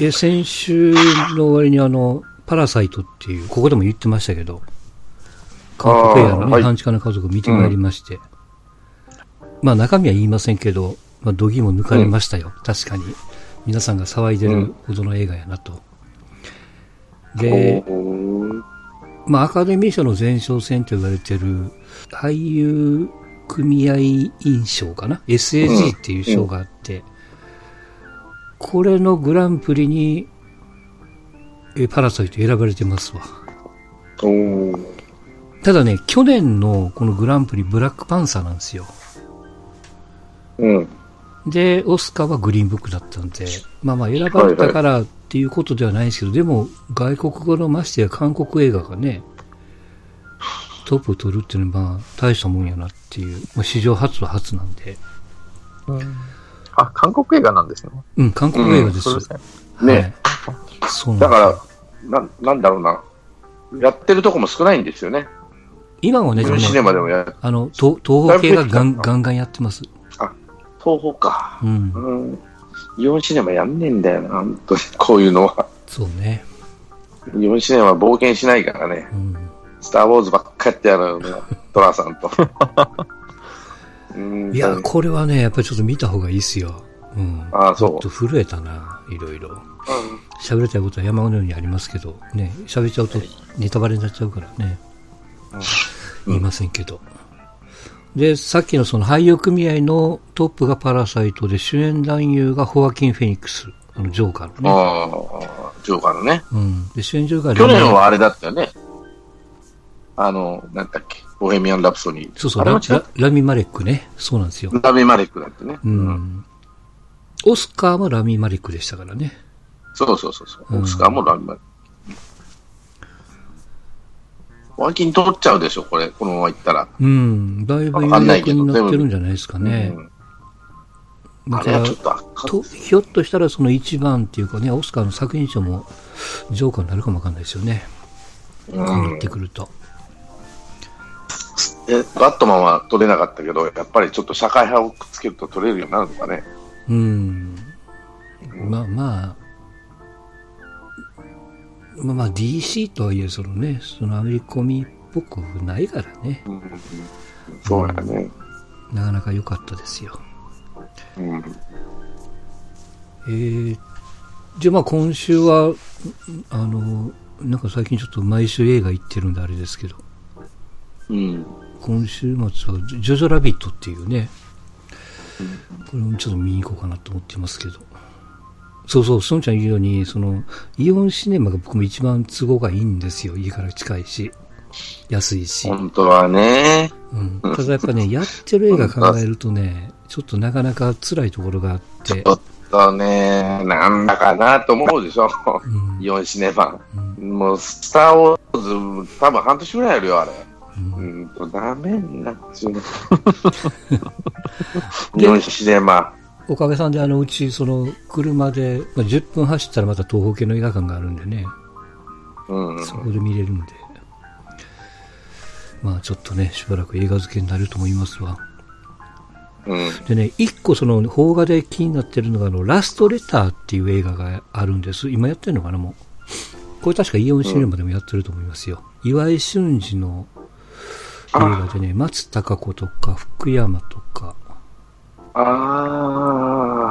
え、先週の終わりにあの、パラサイトっていう、ここでも言ってましたけど、韓国映画のね、はい半地下の家族を見てまいりまして、まあ中身は言いませんけど、まあ、度肝抜かれましたよ、確かに。皆さんが騒いでるほどの映画やなと。で、おーまあ、アカデミー賞の前哨戦と言われてる俳優組合委員賞かな ?SAG っていう賞があって、これのグランプリに、えパラサイト選ばれてますわ。ただね、去年のこのグランプリブラックパンサーなんですよ。うん。で、オスカーはグリーンブックだったんで、まあまあ選ばれたからっていうことではないですけど、でも外国語のましてや韓国映画がね、トップを取るっていうのはまあ大したもんやなっていう、まあ、史上初は初なんで、あ、韓国映画なんですね。うん、韓国映画です。そうですね。ねはい。だから、な、なんだろうな。やってるとこも少ないんですよね。今もね、でもねシネマでもや、あの、東東方系がガンガンガンやってます。東宝か。うん。うん。イオンシネマやんねえんだよな、本当に。こういうのは。そうね。イオンシネマは冒険しないからね。うん。スター・ウォーズばっかやってやるの、トラさんと。うんいや、これはね、やっぱりちょっと見た方がいいっすよ。うん。ああそうちょっと震えたな、いろいろ。喋りたいことは山のようにありますけど、ね、喋っちゃうとネタバレになっちゃうからね。言いませんけど。で、さっきのその俳優組合のトップがパラサイトで、主演男優がホアキン・フェニックス、あの、ジョーカーのね。ああ、ジョーカーのね。うん。で、主演女優が去年はあれだったよね。あの、なんだっけ、ボヘミアン・ラプソディ。そう？そう、ラララミ・マレックね。そうなんですよ。うラビ・マレックだってね。うん。オスカーはラミ・マレックでしたからね。そうそうそうそう。うんオスカーもラビ・マレック。脇に取っちゃうでしょ、これ。このままいったら。うん。だいぶ有力になってるんじゃないですかね。うんだからとひょっとしたらその一番っていうかね、オスカーの作品賞もジョーカーになるかもわかんないですよね。うこうなんってくると。え、バットマンは取れなかったけど、やっぱりちょっと社会派をくっつけると取れるようになるのかね。うん。まあまあ、まあまあ DC とはいえ、そのね、そのアメリカコミっぽくないからね、うんそうやね。なかなか良かったですよ。うん。えー、じゃあまあ今週は、あの、なんか最近ちょっと毎週映画行ってるんであれですけど、うん。今週末はジョジョラビットっていうね、これもちょっと見に行こうかなと思ってますけど。そうそう、スンちゃん言うように、その、イオンシネマが僕も一番都合がいいんですよ。家から近いし、安いし。本当はね。うん。ただやっぱね、やってる映画考えるとね、ちょっとなかなか辛いところがあってち、ょっとね、なんだかなと思うでしょ。うんイオンシネマ。うんもう、スター・ウォーズ、多分半年ぐらいやるよ、あれ。ううんんと、ダメになっちゃう。イオンシネマ。おかげさんであのうち、その、車で、まあ、10分走ったらまた東方系の映画館があるんでね、うん。そこで見れるんで、まあちょっとね、しばらく映画漬けになると思いますわ。うん。でね、一個その、邦画で気になってるのが、あの、ラストレターっていう映画があるんです。今やってるのかな、もう。これ確かイオンシネマでもやってると思いますよ。岩井俊二の映画でね、松たか子とか福山とかああ、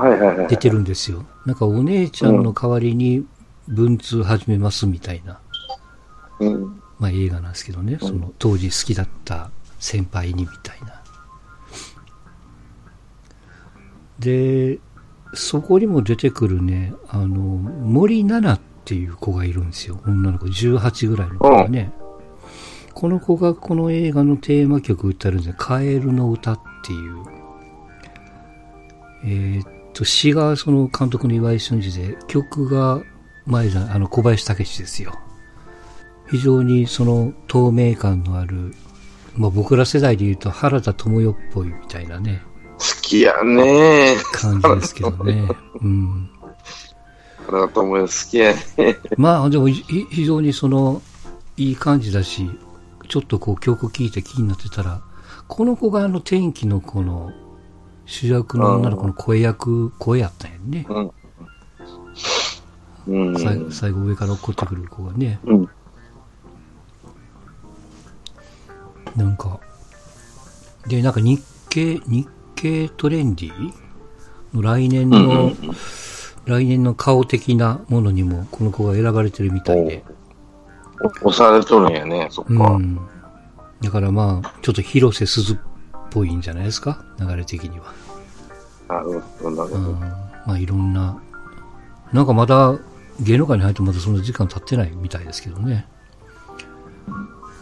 はいはいはい。出てるんですよ。なんかお姉ちゃんの代わりに文通始めますみたいな、うん。まあ映画なんですけどね、その当時好きだった先輩にみたいな。で、そこにも出てくるね、あの、森七菜っていう子がいるんですよ。女の子、18ぐらいの子がね。この子がこの映画のテーマ曲歌えるんですよ。カエルの歌っていう。えーっと、詩がその監督の岩井俊二で、曲が前じゃあの小林武史ですよ。非常にその透明感のある、まあ僕ら世代で言うと原田知世っぽいみたいなね、好きやね。感じですけどね。うん。原田知世好きやね。まあでもい非常にその、いい感じだし、ちょっとこう曲聴いて気になってたら、この子があの天気の子の主役の女の子の声役、声やったんやね。うん。うん。最後最後上から落っこってくる子がね。うん。なんか、で、なんか日経、日経トレンディ？の来年の、うんうんうん来年の顔的なものにもこの子が選ばれてるみたいで。押されとるんやね、そっか。うん。だからまあ、ちょっと広瀬すずっぽいんじゃないですか？流れ的には。なるほど、なるほうん。まあいろんな、なんかまだ芸能界に入ってまだそんな時間経ってないみたいですけどね。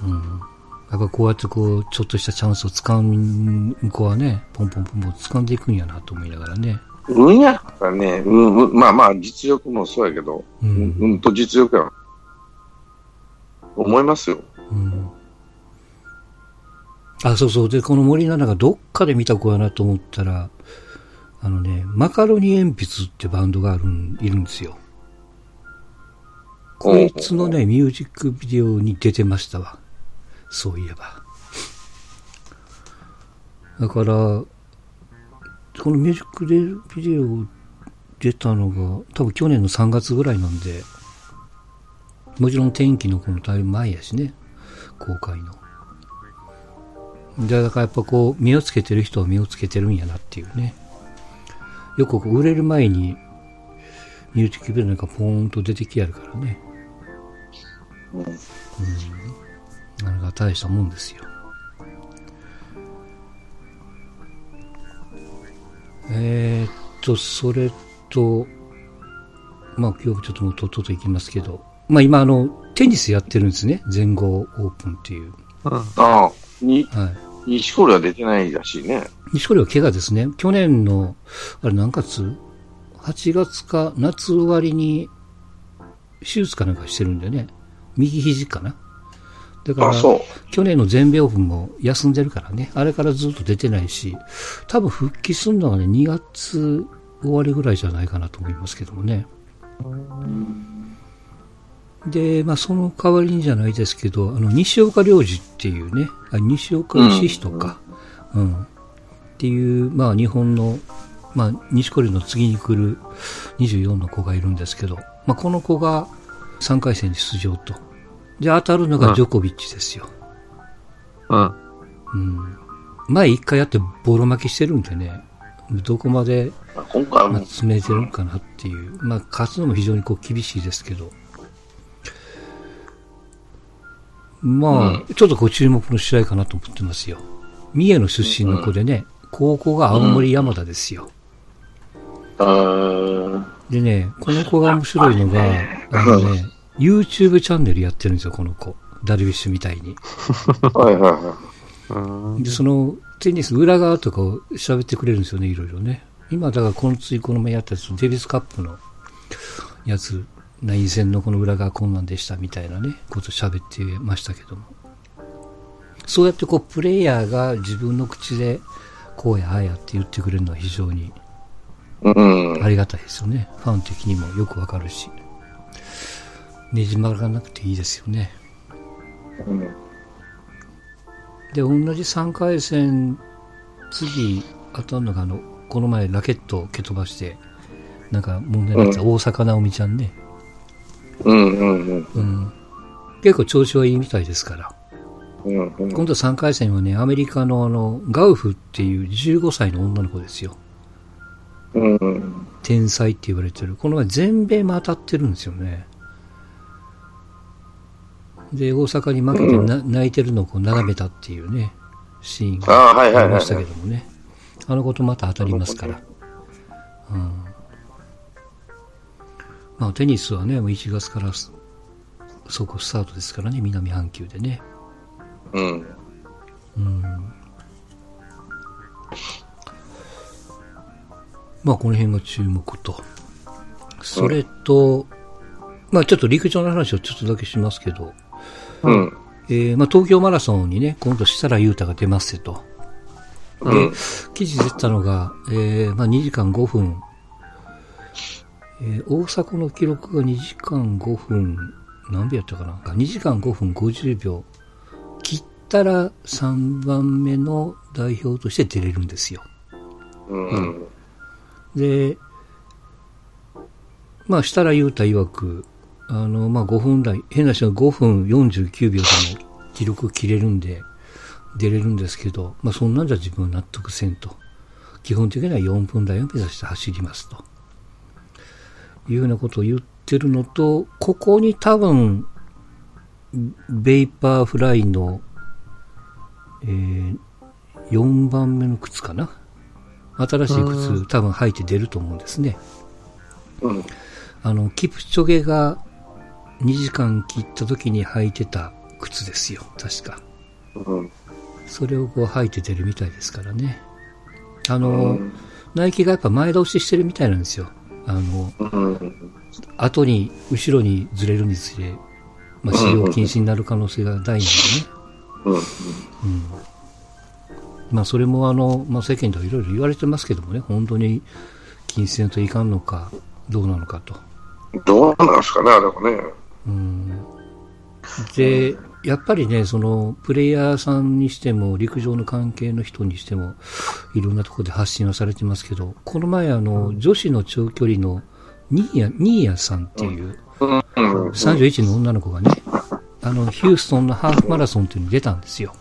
うん。やっぱこうやってこう、ちょっとしたチャンスを掴む子はね、ポンポンポンポン掴んでいくんやなと思いながらね。ど。運やからね、うん、うん、まあまあ、実力もそうやけど、ううんん、うんと実力や。思いますよ。うん。あ、そうそう。で、この森七菜がどっかで見た子やなと思ったら、あのね、マカロニ鉛筆ってバンドがあるん、いるんですよ。こいつのね、ミュージックビデオに出てましたわ。そういえば。だから、このミュージックビデオ出たのが、多分去年の3月ぐらいなんで、もちろん天気のこのだいぶ前やしね、公開の。でだからやっぱこう、目をつけてる人は目をつけてるんやなっていうね。よくこう売れる前に、ミュージックビデオなんかポーンと出てきやるからね。うんなかなか大したもんですよ。えー、っと、それと、まあ今日ちょっともうとっとと行きますけど、まあ今あの、テニスやってるんですね。全豪オープンっていう。うん。ああ、に、はい。西堀は出てないらしいね。西堀は怪我ですね。去年の、あれ何月 ?8 月か夏終わりに手術かなんかしてるんでね。右肘かな。だからあ、、そう。去年の全米オープンも休んでるからね。あれからずっと出てないし、多分復帰するのがね、2月終わりぐらいじゃないかなと思いますけどもね。で、まあその代わりにじゃないですけど、あの、西岡良二っていうね、あ西岡義人か、うん、っていう、まあ日本の、まあ西コリの次に来る24の子がいるんですけど、まあこの子が3回戦に出場と。で、当たるのがジョコビッチですよ。うん。うん。前一回やってボロ負けしてるんでね、どこまでまあ詰めてるのかなっていう。まあ、勝つのも非常にこう厳しいですけど。まあ、ちょっとこう注目の試合かなと思ってますよ。三重の出身の子でね、高校が青森山田ですよ。でね、この子が面白いのが、あのね、YouTube チャンネルやってるんですよ、この子。ダルビッシュみたいに。はいはいはうん。で、その、テニス裏側とかを喋ってくれるんですよね、いろいろね。今、だから、このついこの前やったやつ、デビスカップのやつ、内戦のこの裏側こんなんでしたみたいなね、こと喋ってましたけども。そうやってこう、プレイヤーが自分の口で、こうやああやって言ってくれるのは非常に。ありがたいですよね。ファン的にもよくわかるし。ねじ曲がらなくていいですよね。うんで、同じ3回戦、次当たるのが、あの、この前ラケットを蹴飛ばして、なんか問題になった大坂なおみちゃんね。うんうんうんうん。結構調子はいいみたいですから。うんうん。今度3回戦はね、アメリカのあの、ガウフっていう15歳の女の子ですよ。うんうん。天才って言われてる。この前全米も当たってるんですよね。で、大阪に負けてな、泣いてるのをこう眺めたっていうね、シーンがありましたけどもね。あの子とまた当たりますから。うん。まあ、テニスはね、もう1月からす即スタートですからね、南半球でね。うん。うん。まあ、この辺が注目と。それと、まあ、ちょっと陸上の話をちょっとだけしますけど、うん。えーまあ、東京マラソンにね、今度設楽悠太が出ますよと。うん。記事出たのが、えーまあ、2時間5分。えー大阪の記録が2時間5分、何秒やったかな ?2 時間5分50秒。切ったら3番目の代表として出れるんですよ。うん。で、まあ、設楽優太曰く、あの、まあ、5分台、変な人は5分49秒でも記録切れるんで、出れるんですけど、まあ、そんなんじゃ自分は納得せんと。基本的には4分台を目指して走りますと。いうようなことを言ってるのと、ここに多分、ベイパーフライの、えー、4番目の靴かな？新しい靴多分履いて出ると思うんですね。うん。あの、キプチョゲが2時間切った時に履いてた靴ですよ、確か。うん。それをこう履いて出るみたいですからね。あの、ナイキがやっぱ前倒ししてるみたいなんですよ。あの、後に、後ろにずれるにつれ、まあ、使用禁止になる可能性が大なんでね。うん。うん。まあ、それもあの、まあ、世間ではいろいろ言われてますけどもね、本当に禁止せんといかんのか、どうなのかと。どうなんですかね、でもね。うん。で、やっぱりね、その、プレイヤーさんにしても、陸上の関係の人にしても、いろんなところで発信はされてますけど、この前あの、女子の長距離のニーヤ、ニーヤさんっていう、31の女の子がね、あの、ヒューストンのハーフマラソンっていうのに出たんですよ。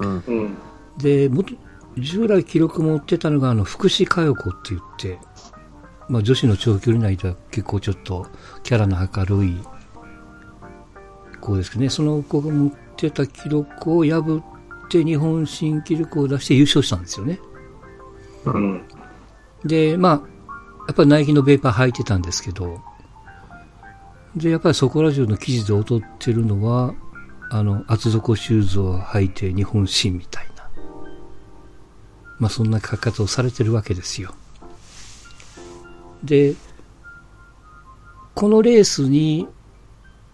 うん。で、もと従来記録持ってたのが、あの、福士加代子って言って、まあ女子の長距離内では結構ちょっとキャラの明るい子ですね、その子が持ってた記録を破って日本新記録を出して優勝したんですよね。うん。で、まあ、やっぱりナイキのベーパー履いてたんですけど、で、やっぱりそこら中の記事で劣ってるのは、あの、厚底シューズを履いて日本新みたいな。まあそんな書き方をされてるわけですよ。で、このレースに、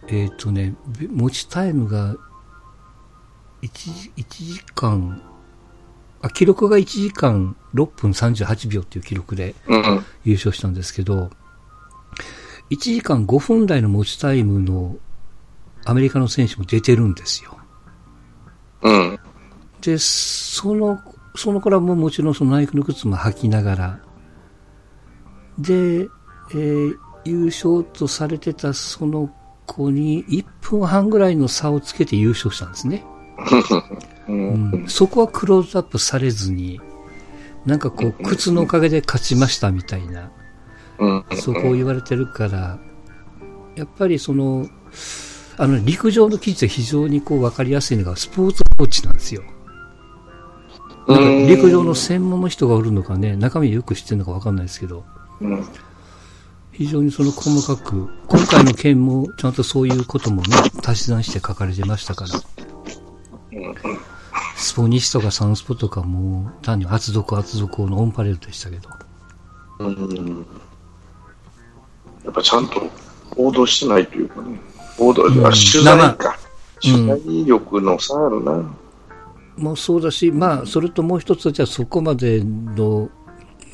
えっ、とね、べ持ちタイムが1時、1時間、あ、記録が1時間6分38秒っていう記録でうん。優勝したんですけど、1時間5分台の持ちタイムのアメリカの選手も出てるんですよ。うん。で、その、その頃はもうもちろんそのナイキの靴も履きながら、で、えー優勝とされてたその子に1分半ぐらいの差をつけて優勝したんですね。う。うんん、そこはクローズアップされずに、なんかこう、靴のおかげで勝ちましたみたいな、うん。そこを言われてるから、やっぱりその、あの、陸上の記事で非常にこう分かりやすいのがスポーツコーチなんですよ。なんか陸上の専門の人がおるのかね、中身よく知ってるのか分かんないですけど、うん。非常にその細かく、今回の件もちゃんとそういうこともね、足し算して書かれてましたから、スポニチとかサンスポとかも単に厚底厚底のオンパレードでしたけど、うん。やっぱちゃんと報道してないというかね。報道、んあ取材か。うん取材力の差あるな。もうそうだし、まあ、それともう一つは、じゃあそこまでの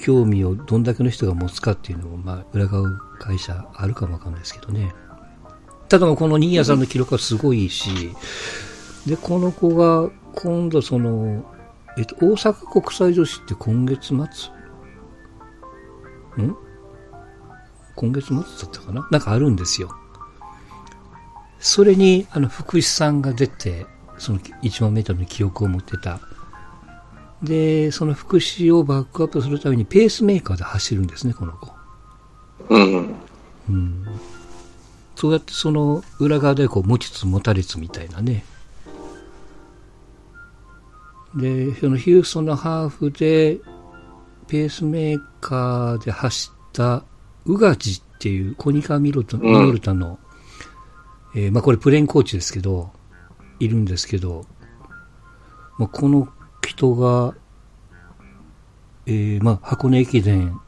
興味をどんだけの人が持つかっていうのも、まあ、裏側会社あるかもわかんないですけどね。ただ、この新谷さんの記録はすごいし、で、この子が、今度その、えっと、大阪国際女子って今月末？ん？今月末だったかな？なんかあるんですよ。それに、あの、福士さんが出て、その1万メートルの記憶を持ってた。で、その福士をバックアップするためにペースメーカーで走るんですね、この子。うん。うん。そうやってその裏側でこう持ちつ持たれつみたいなね。で、そのヒューストンのハーフでペースメーカーで走ったウガジっていうコニカミロタミノルタの、えーまあこれプレーンコーチですけど、いるんですけど、まあ、この人が、えーまあ箱根駅伝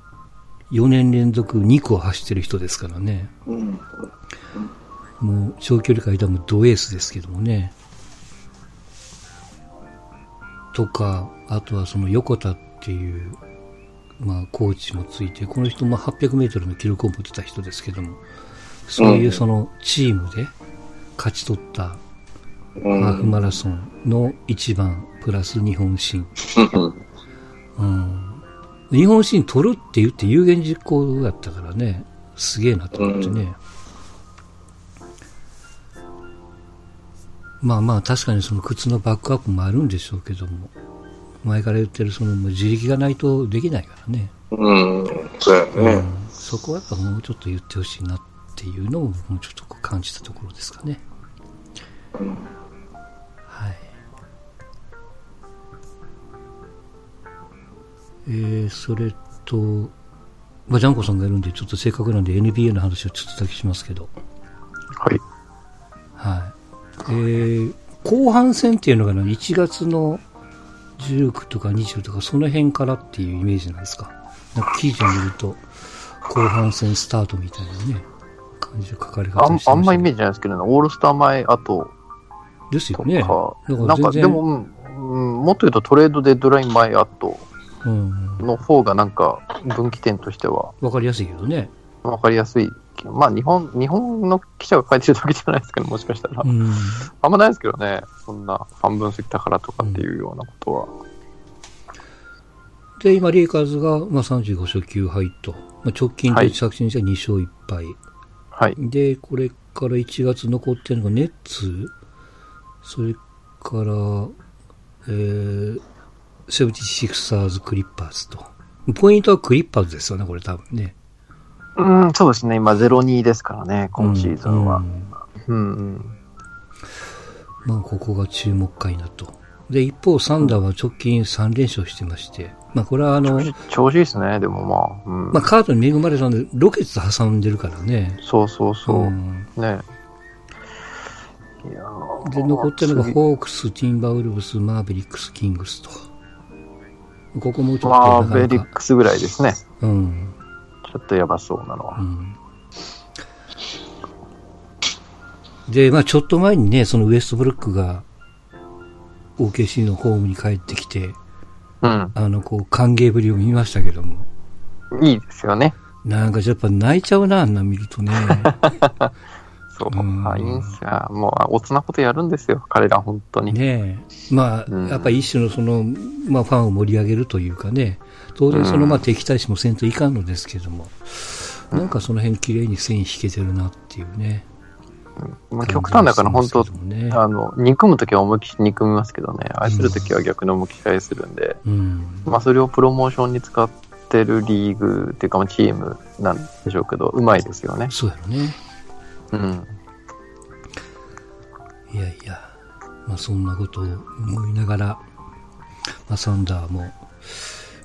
4年連続2区を走ってる人ですからね。うん。もう長距離界でもドエースですけどもね。とか、あとはその横田っていう、まあコーチもついて、この人も800メートルの記録を持ってた人ですけども、そういうそのチームで勝ち取ったハーフマラソンの一番プラス日本新。うん。日本新取るって言って有言実行だったからね。すげえなと思ってね。まあまあ確かにその靴のバックアップもあるんでしょうけども、前から言ってるその自力がないとできないからね。うん、そうやね。うん、そこはやっぱもうちょっと言ってほしいなっていうのをもうちょっと感じたところですかね。はい。えー、それと、まあ、ジャンコさんがいるんで、ちょっとせっかくなんで NBA の話をちょっとだけしますけど、はい。はい。えー、後半戦っていうのがね1月の19とか20とかその辺からっていうイメージなんですか。なんか記事を見ると、後半戦スタートみたいなね、感じで書かれ方してあんまイメージジないですけどね、オールスター前後ですよね。なんかでも、うんうんもっと言うとトレードデッドライン前後うん、の方がなんか分岐点としてはわかりやすいけどね。わかりやすい。まあ日本、日本の記者が書いてるだけじゃないですけど、もしかしたら。うん。あんまないですけどね、そんな半分過ぎたからとかっていうようなことは。で、今、レイカーズが、まあ、35勝9敗と、まあ、直近ではい作新じゃ2勝1敗。はい。で、これから1月残ってるのがネッツ、それから、えー、セブンティシクサーズ、クリッパーズと。ポイントはクリッパーズですよね、これ多分ね。うん、そうですね。今0-2ですからね、今シーズンはう。んうん、うん。まあ、ここが注目回なと。で、一方、サンダーは直近3連勝してまして、まあ、これはあの、調子いいですね、でもまあ。うん。まあ、カードに恵まれたんで、ロケッツ挟んでるからね。そうそうそう。んね。で、残ってるのが、次ホークス、ティンバーウルブス、マーベリックス、キングスと。ここもちょっとまあ、なかなか、ベリックスぐらいですね。うん。ちょっとやばそうなのはう。ん。で、まあちょっと前にね、そのウエストブルックが、OKC のホームに帰ってきて、うん。あの、こう、歓迎ぶりを見ましたけども。いいですよね。なんかやっぱ泣いちゃうな、あんな見るとね。そう。うんあいいんすよ。もう、おつなことやるんですよ。彼ら、本当に。ねえ。まあ、うんやっぱ一種のその、まあファンを盛り上げるというかね、当然その、うんまあ敵対視もせんといかんのですけども、なんかその辺綺麗に線引けてるなっていうね。まあ、極端だから、本当ねあの、憎むときは思いっきり憎みますけどね、愛するときは逆に思いっきり愛するんで、うん。まあ、それをプロモーションに使ってるリーグっていうか、まあチームなんでしょうけど、うまいですよね。そうやろね。うん。いやいや、まあそんなことを思いながら、まあサンダーも、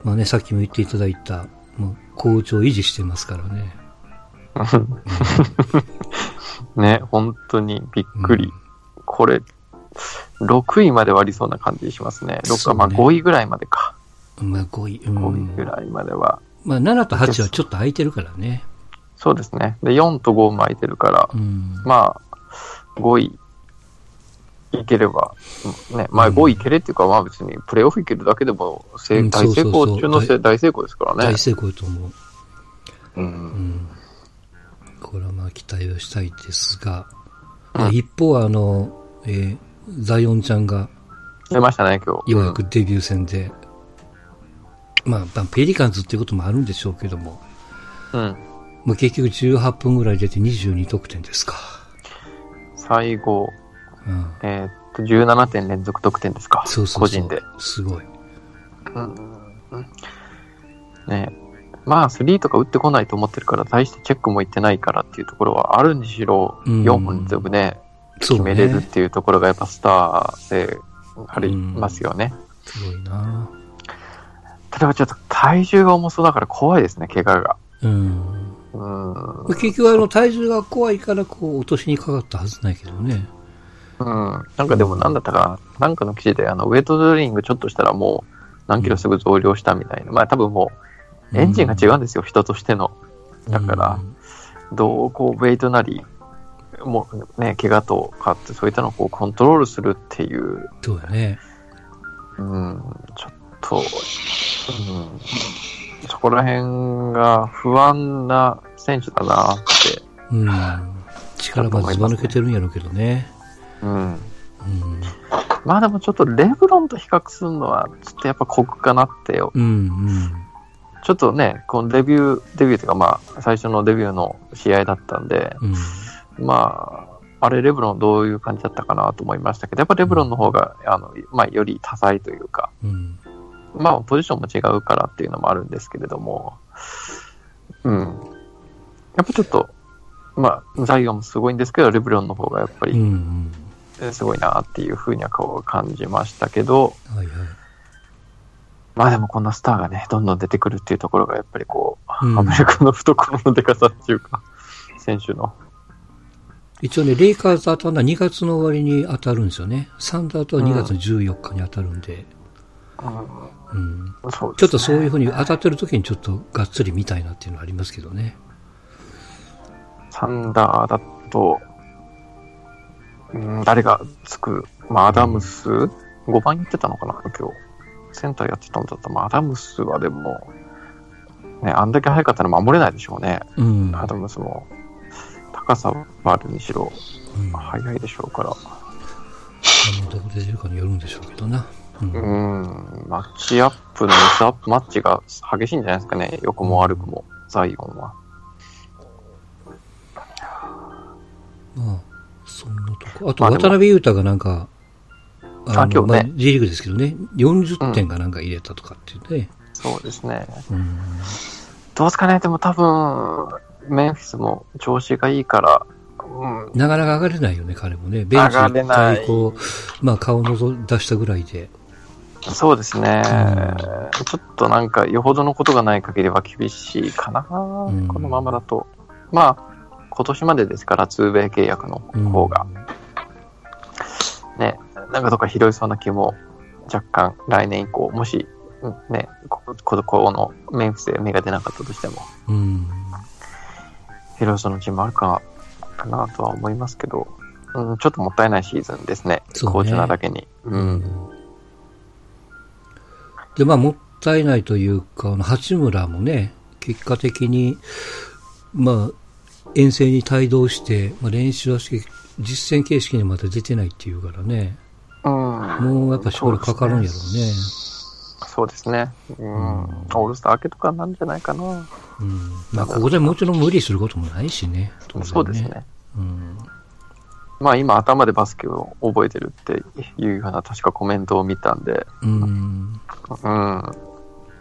まあね、さっきも言っていただいた、もう好調を維持してますからね。ね、本当にびっくり。これ、6位まではありそうな感じしますね。6そうねか、まあ5位ぐらいまでか。まあ5位。う5位ぐん。らいまでは。まあ7と8はちょっと空いてるからね。そうですね。で、4と5も空いてるから、うん。まあ、5位いければ、ね、まあ5位いけれっていうか、まあ別にプレイオフいけるだけでも、せうん大成功中の大成功ですからね大。成功だと思う。う。うんん。これはまあ期待をしたいですが、うんまあ一方あの、えーザイオンちゃんが出ましたね、今日。ようやくデビュー戦で、まあ、まあペリカンズっていうこともあるんでしょうけども、うん。まあ、結局18分ぐらい出て22得点ですか。最後、うん。えーっと、17点連続得点ですか。そうそう。個人で。すごい。うんうんねまあ、スリーとか打ってこないと思ってるから、大してチェックもいってないからっていうところはあるにしろ、うん4本連続ね。決めれるっていうところがやっぱスターでありますよね。すごいなただちょっと体重が重そうだから怖いですね、怪我が。うん。うん。結局あの体重が怖いからこう落としにかかったはずないけどね。うん。なんかでもなんだったかな、なんかの記事で、あの、ウェイトトレーニングちょっとしたらもう何キロすぐ増量したみたいな。まあ多分もう、エンジンが違うんですよ、人としての。だからどうこう、ウェイトなり、もうね、怪我とかって、そういったのをこうコントロールするっていう、そうやね。うん、ちょっと、うん、そこら辺が不安な選手だなって。うん。力はずば抜けてるんやろうけどね。うん。うん。まあでもちょっとレブロンと比較するのは、ちょっとやっぱ酷かなってよ。うん、うん。ちょっとね、このデビュー、デビューというか、まあ、最初のデビューの試合だったんで、うん。まあ、あれ、レブロンどういう感じだったかなと思いましたけど、やっぱレブロンの方が、あの、まあ、より多彩というか、うん。まあ、ポジションも違うからっていうのもあるんですけれども、うん。やっぱちょっと、まあ、ザイオンもすごいんですけど、レブロンの方がやっぱりすごいなっていうふうには感じましたけど、はいはい。まあでもこんなスターがね、どんどん出てくるっていうところがやっぱりこう、うんアメリカの懐の出方っていうか、選手の。一応ね、レイカーズと当たるのは2月の終わりに当たるんですよね。サンダーとは2月の14日に当たるんで、うん。そうちょっとそういうふうに当たってる時にちょっとがっつり見たいなっていうのはありますけどね。サンダーだと、うん、誰がつく、まあ、アダムス、5番言ってたのかな、今日。センターやってたんだったら、まあ、アダムスはでも、ね、あんだけ速かったら守れないでしょうね。うん。アダムスも。高さはあるにしろ、うん速いでしょうから。あのどこで出るかによるんでしょうけどな。うん。うん、マッチアップのミスアップマッチが激しいんじゃないですかね。良くも悪くも、ザイオンは。まあ、そんなとこ。あと、渡辺裕太がなんか、あ今日ねまあ、J リーグですけどね、40点がなんか入れたとかっていうね。そうですね。うん。どうですかね。でも多分、メンフィスも調子がいいから、うん、なかなか上がれないよね、彼もね。ベンチ一回こう、まあ顔のぞ出したぐらいで。そうですね、うちょっとなんか、よほどのことがない限りは厳しいかな、ん。このままだと。まあ、今年までですから、2米契約の方が。ね、なんかどっか拾いそうな気も若干、来年以降、もし、うんね、こここのメンフィスで芽が出なかったとしても、うん。拾いそうなチームあるかかなとは思いますけど、うん、ちょっともったいないシーズンですね、そうね。なだけに。うんで、まあ、もったいないというか、あの八村もね、結果的に、まあ、遠征に帯同して、まあ、練習はして、実戦形式にまだ出てないっていうからね、うんもうやっぱしばらくかかるんやろうね。そうですね。うん。オールスター明けとかなんじゃないかな。うん。まあ、ここでもちろん無理することもないしね。当然そうです。ね。うん。まあ今頭でバスケを覚えてるっていうような確かコメントを見たんで、うん。うん。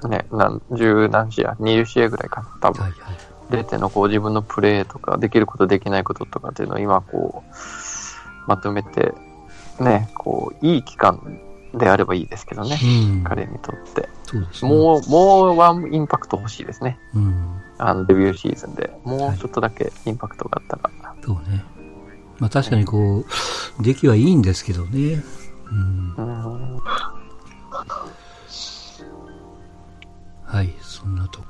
ね、何、十何試合 ?20 試合ぐらいかな、多分。はいはい。出てのこう自分のプレーとか、できることできないこととかっていうのを今こう、まとめて、ね、こう、いい期間であればいいですけどね。うん。彼にとって。そうね。もう、もうワンインパクト欲しいですね。うん。あのデビューシーズンで。もうちょっとだけインパクトがあったら。そうね。まあ確かにこう、出来はいいんですけどね。うん。うんはい、そんなと。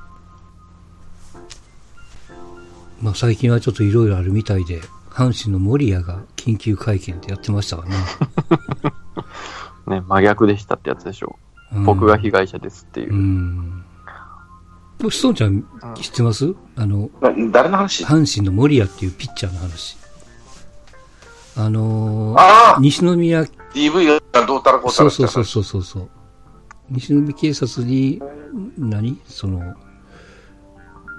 まあ最近はちょっといろいろあるみたいで、阪神の森谷が緊急会見ってやってましたわね。ね、真逆でしたってやつでしょう。うん僕が被害者ですっていうう。ん。ストーンちゃん知ってます？あの、な誰の話？阪神の森谷っていうピッチャーの話。あのー西宮 !DV がどうたらこうたらそうそうそうそうそうそう。西宮警察に、何？その、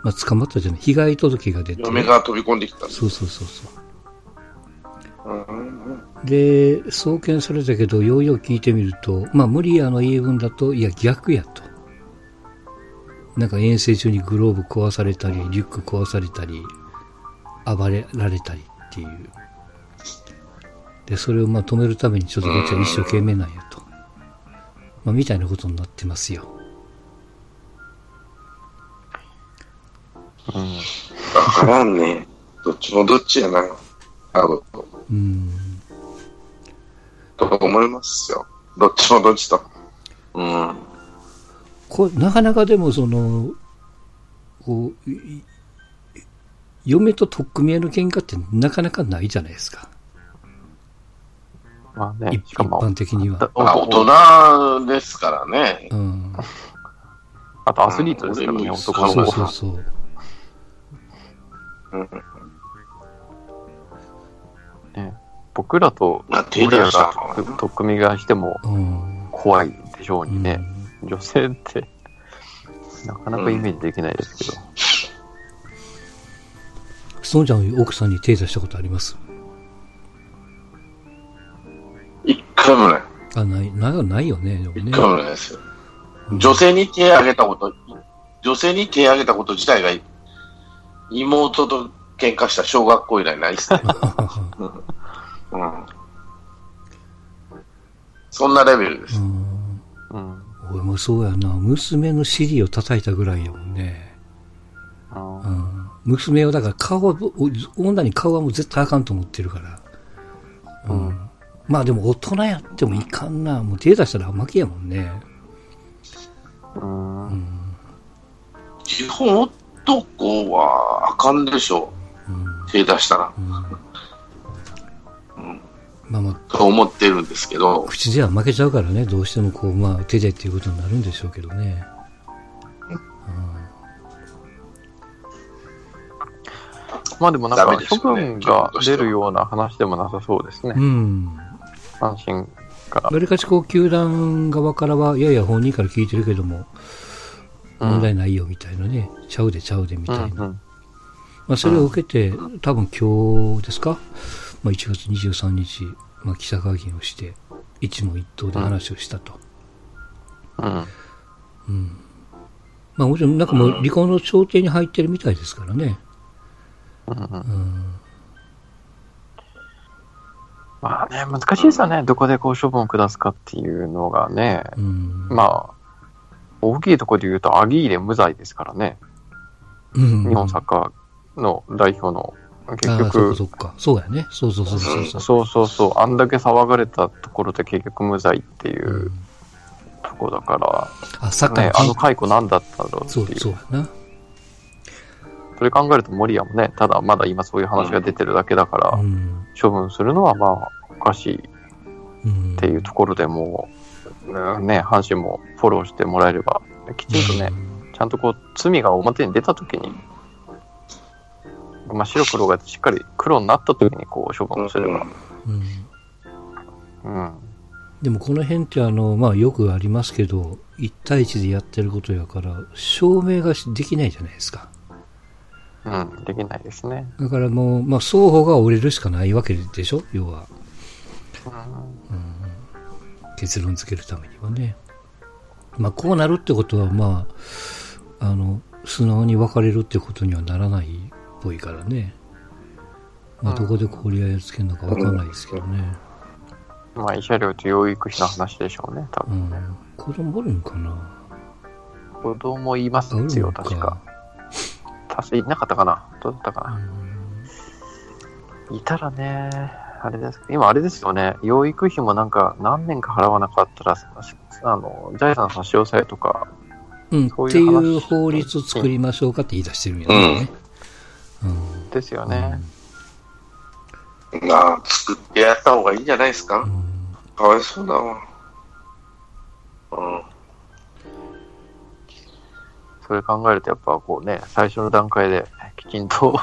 まあ、捕まったじゃない？被害届が出て。嫁が飛び込んできた。そうそうそうそう。うんうんで、送検されたけど、ようよう聞いてみると、まあ、無理やの言い分だと、いや、逆やと。なんか遠征中にグローブ壊されたり、リュック壊されたり、暴れられたりっていう。で、それをまあ止めるためにちょっとこっちは一生懸命なんやと。まあ、みたいなことになってますよ。うん。わからんね。どっちもどっちやな。あの、うん。と思いますよ。どっちもどっちと。うん。これ、なかなかでもその、こう、い嫁と取っ組み合いの喧嘩ってなかなかないじゃないですか。まあね一、しかも、一般的にはだまあ、大人ですからね。うん。あとアスリートですからね、うん男のそう子は。そうそう。うん。ね、僕らとまあ、手俺ら出したが取っ組みがしてもうん。怖いでしょうにね。女性って、なかなかイメージできないですけど。ストーンちゃんは奥さんに手出したことあります？回もない。あ、ない、ないないよね。でもね一回もないですよ。女性に手挙げたこと、女性に手挙げたこと自体が、妹と喧嘩した小学校以来ないですね。うん。そんなレベルです。うんうん。俺もそうやな。娘の尻を叩いたぐらいやもんね。うんうん。娘を、だから顔は、お女に顔はもう絶対あかんと思ってるから。うん。まあでも大人やってもいかんな。もう手出したら負けやもんね。うん。基本男はあかんでしょうん。う。手出したら。うん。まあまあ、と思ってるんですけど、口では負けちゃうからね。どうしてもこう、まあ手でっていうことになるんでしょうけどね。まあでもなんダか処分が出るような話でもなさそうですねう。ん。阪神が。わりかしこう、球団側からは、いやいや、本人から聞いてるけども、問題ないよみたいなね、ちゃうでちゃうでみうたいな。んうん。まあ、それを受けて、多分今日ですか、まあ、1月23日、まあ、記者会見をして、一問一答で話をしたと。うん。うん。まあ、もちろん、なんかもう離婚の調停に入ってるみたいですからね。うんうんうん。まあね、難しいですよね。どこでこう処分を下すかっていうのがね。うん。まあ、大きいところで言うと、アギーレ無罪ですからね。うん、日本サッカーの代表の。結局、そっか。そうやね。そうそうそうそうそう。そうそうそう、あんだけ騒がれたところで結局無罪っていううんところだかあ、サッカら、ね、あーのの解雇なんだったんだろうってそ、いうう。そうやな。それ考えると森谷もね、ただまだ今そういう話が出てるだけだから、うん。処分するのはまあおかしいっうん。ていうところでもう、うんね、阪神もフォローしてもらえれば、きちんとね、ちゃんとこう罪が表に出たときに、まあ、白黒がしっかり黒になったときにこう処分をすれば、うん。うん、でもこの辺ってあの、まあよくありますけど、1対1でやってることやから、証明がしできないじゃないですか。うん、できないですね。だからもう、まあ双方が折れるしかないわけでしょ？要は。結論付けるためにはね。まあこうなるってことは、まあ、あの、素直に別れるってことにはならないっぽいからね。まあどこでこう折り合いをつけるのかわかんないですけどね。まあ、慰謝料と養育費の話でしょうね、多う分。ん。子供おるんかな？子供いますよ、の確か。確かいなかったかなどうだったかな、いたらね、あれです。今あれですよね、養育費もなんか何年か払わなかったら、あの、財産差し押さえとか、うん、ってそういう話いう法律を作りましょうかって言い出してるんやね。うん。ですよね。まあ、作ってやった方がいいんじゃないですか。うんかわいそうだわ。うん。それ考えると、やっぱこうね、最初の段階できちんと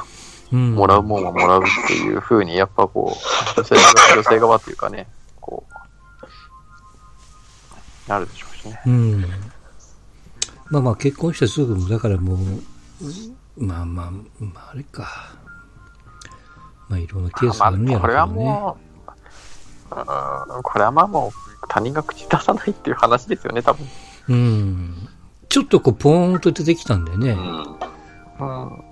うん。もらうもんはもらうっていう風に、やっぱこう、女性側女性側っていうかね、こう、なるでしょうしね。うん。まあまあ結婚してすぐ、だからもう、まあまあ、まああれか。まあいろんなケースがあるんやろまあ、これはうけどね。もう、うんこれはまあもう他人が口出さないっていう話ですよね、多分。うん。ちょっとこうポーンと出てきたんだよね。うん。うん。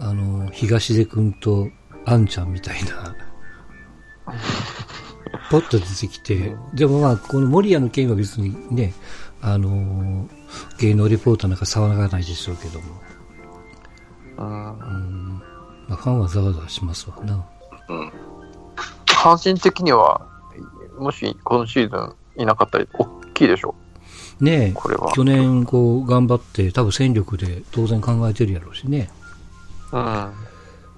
あの、東出くんとあんちゃんみたいな。ポッと出てきて、でもまあ、この守谷の件は別にね、あの芸能リポーターなんか騒がないでしょうけども、うん。まあ、ファンはざわざわしますわな。うん。阪神的には、もし今シーズンいなかったり、大きいでしょねえ、これは。去年こう頑張って、多分戦力で当然考えてるやろうしね。うん。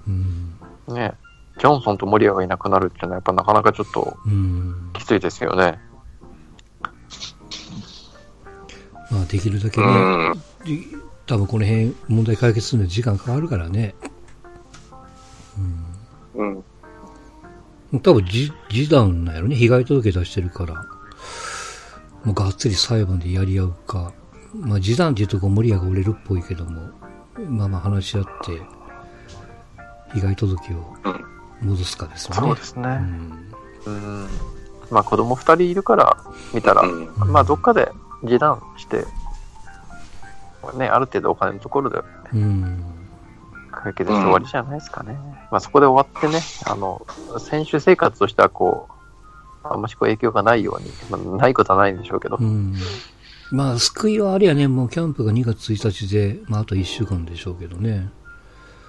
うん。ねジョンソンとモリアがいなくなるっていうのは、やっぱなかなかちょっとうん。きついですよね。まあ、できるだけね、うん。で多分この辺問題解決するのに時間かかるからね。うん。多分じ示談なんやろね。被害届出してるから。もうがっつり裁判でやり合うか。まあ、示談っていうとこ森谷が売れるっぽいけども、まあまあ話し合って、被害届を戻すかですよね。そうですね。うんうん。まあ子供二人いるから見たら、うんまあどっかで示談して、ね、ある程度お金のところでうん。解決して終わりじゃないですかね。まあそこで終わってね、あの、選手生活としてはこう、あんましこう影響がないように、まあ、ないことはないんでしょうけど、うん。まあ、救いはあれやね、もうキャンプが2月1日で、まあ、あと1週間でしょうけどね。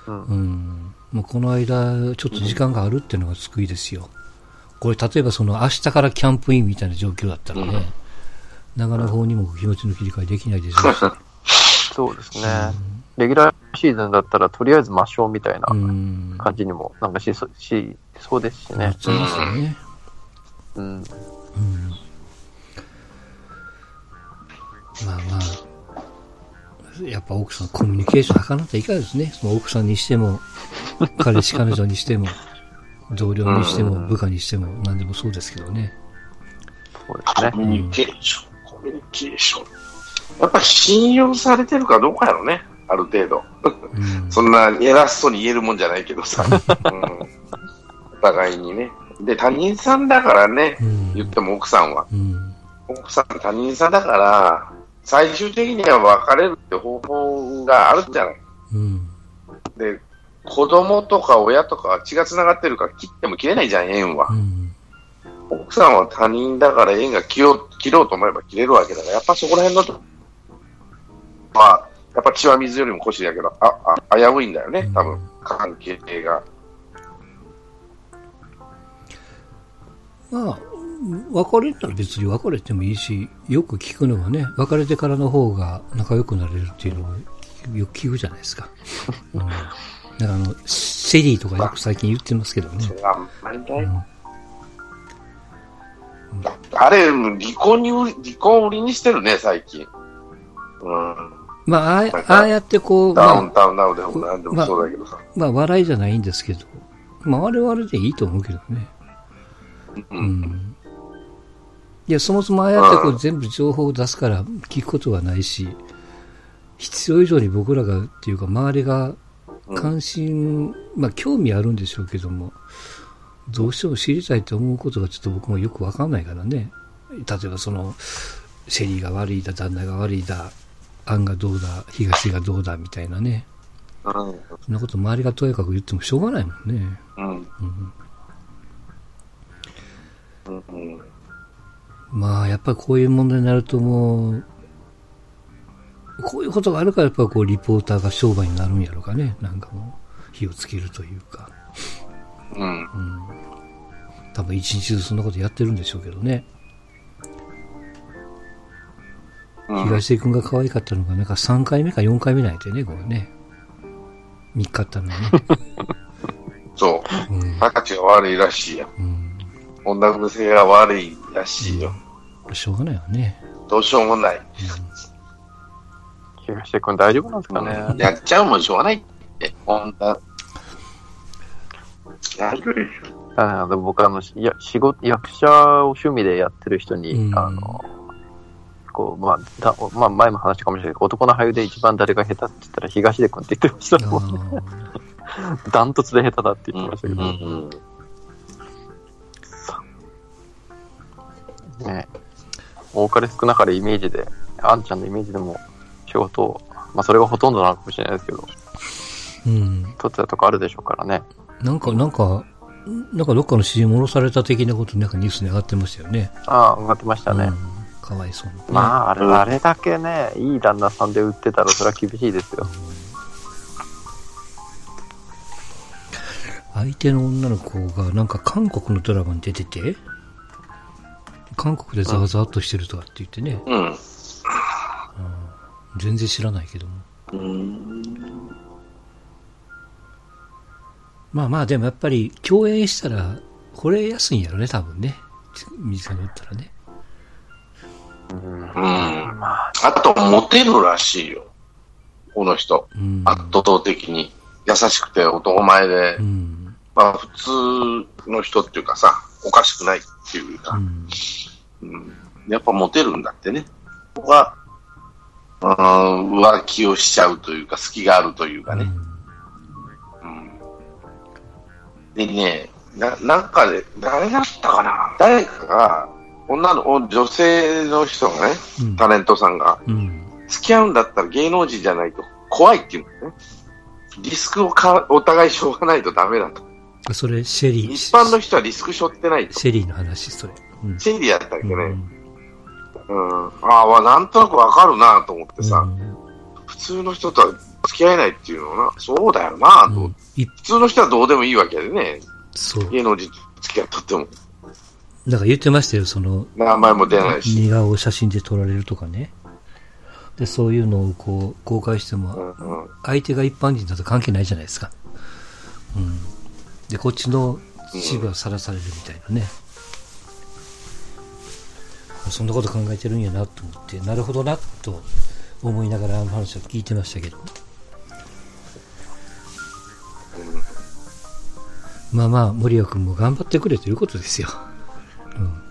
うんうん。もうこの間、ちょっと時間があるっていうのが救いですよ。これ、例えばその明日からキャンプインみたいな状況だったらね、長野方にも気持ちの切り替えできないでしょうし。そうですね。レギュラーシーズンだったらとりあえず抹消みたいなうん。感じにもなんかしそしそうですしね。なっちゃいますよね。うん。うん。まあまあ、やっぱ奥さん、コミュニケーション図らないといかんですね。その奥さんにしても、彼氏彼女にしても、同僚にしても、部下にしても、何でもそうですけどね。そうですねコ。ミュニケーション、コミュニケーション。やっぱ信用されてるかどうかやろね、ある程度。うん。そんな偉そうに言えるもんじゃないけどさ。うん、お互いにね。で、他人さんだからね、うん言っても奥さんは。うん。奥さん他人さんだから、最終的には別れるって方法があるじゃない。うん。で、子供とか親とかは血が繋がってるから切っても切れないじゃん、縁はう。ん。奥さんは他人だから縁が切ろう切ろうと思えば切れるわけだから、やっぱそこら辺のと、まあ、やっぱ血は水よりも腰だけど、あ、あ、危ういんだよね、多分、関係が。まあ、別れたら別に別れてもいいし、よく聞くのはね、別れてからの方が仲良くなれるっていうのをよく聞くじゃないですか。うん。だからあの、セリーとかよく最近言ってますけどねあれ、離婚に離婚を売りにしてるね、最近。うん。まあ、ああああやってこう、ダウンまタウンナウでもなんでもそうだけどさ。あ、まあ、笑いじゃないんですけど、まあ、あれはあれでいいと思うけどね。う。うんん。いや、そもそもああやってこううん全部情報を出すから聞くことはないし、必要以上に僕らがっていうか周りが関心、まあ興味あるんでしょうけども、どうしても知りたいと思うことがちょっと僕もよくわかんないからね。例えばその、シェリーが悪いだ、旦那が悪いだ、アンがどうだ、東がどうだみたいなね。うん。そんなこと周りがとやかく言ってもしょうがないもんね。うん。うん。まあ、やっぱりこういう問題になるともう、こういうことがあるから、やっぱりこう、リポーターが商売になるんやろかね。なんかもう、火をつけるというか。うん。うん。多分一日ずつそんなことやってるんでしょうけどね。うん。東出君が可愛かったのが、なんか3回目か4回目なんやてね、これね。見っかったのがね。そう。うん。赤ちが悪いらしいや。うん。女癖が悪いらしいよ。しょうがないわね。どうしようもない。東出君大丈夫なんですかね。やっちゃうもんしょうがないって。女。やるでしょ。あの僕あの、いや、仕事、役者を趣味でやってる人に、うんあの、こう、まあ、だまあ、前も話したかもしれないけど、男の俳優で一番誰が下手って言ったら東出君って言ってましたもん。あダントツで下手だって言ってましたけど、うんうん。ね。多かれ少なかれイメージで、あんちゃんのイメージでも仕事を、まあそれがほとんどなのかもしれないですけど、ーうん。取ってたとこあるでしょうからね。なんか、なんか、なんかどっかの CM 戻された的なことなんかニュースに上がってましたよね。ああ、上がってましたね。うんかわいそうに。まあ、あれ、うんあれだけね、いい旦那さんで売ってたら、それは厳しいですよ。相手の女の子がなんか韓国のドラマに出てて、韓国でザワザワっとしてるとかって言ってね、うん。全然知らないけども。うん。まあまあでもやっぱり共演したら惚れやすいんやろね、多分ね。身近におったらね。うん。うん。まあ、あと、モテるらしいよ。この人。うん。圧倒的に。優しくて男前でう、ん。まあ普通の人っていうかさ、おかしくないっていうか、うん。うん、やっぱモテるんだってね。ここが、うん、浮気をしちゃうというか、隙があるというかね。うん。でね、な、なんかで、誰だったかな？誰かが、女の、女性の人がね、うんタレントさんが、うん。付き合うんだったら芸能人じゃないと怖いっていうんだよね。リスクをかお互いしょうがないとダメだと。それ、シェリー。一般の人はリスク背負ってないと。シェリーの話、それ。うん。シェリーやったっけね。うんうん。ああ、なんとなくわかるなと思ってさ、うん普通の人とは付き合えないっていうのはな、そうだよなと思って、い普通の人はどうでもいいわけでね、そう。芸能人と付き合っとっても、だから言ってましたよ、その、名前も出ないし。似顔を写真で撮られるとかね。で、そういうのをこう、公開してうも、んうん。相手が一般人だと関係ないじゃないですか。うん。で、こっちの一部はさらされるみたいなね。そんなこと考えてるんやなと思って、なるほどなと思いながらあの話を聞いてましたけど。まあまあ、森谷君も頑張ってくれということですよ。うん。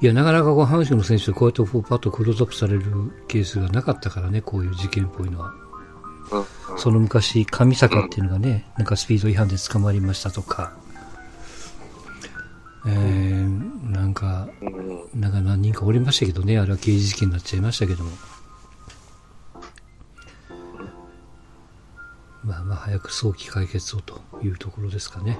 いや、なかなかこう、阪神の選手でこうやってパッとクローズアップされるケースがなかったからね、こういう事件っぽいのは。その昔、上坂っていうのがね、なんかスピード違反で捕まりましたとか、えー、なんか、うんなんか何人かおりましたけどね、あれは刑事事件になっちゃいましたけども。まあまあ、早く早期解決をというところですかね。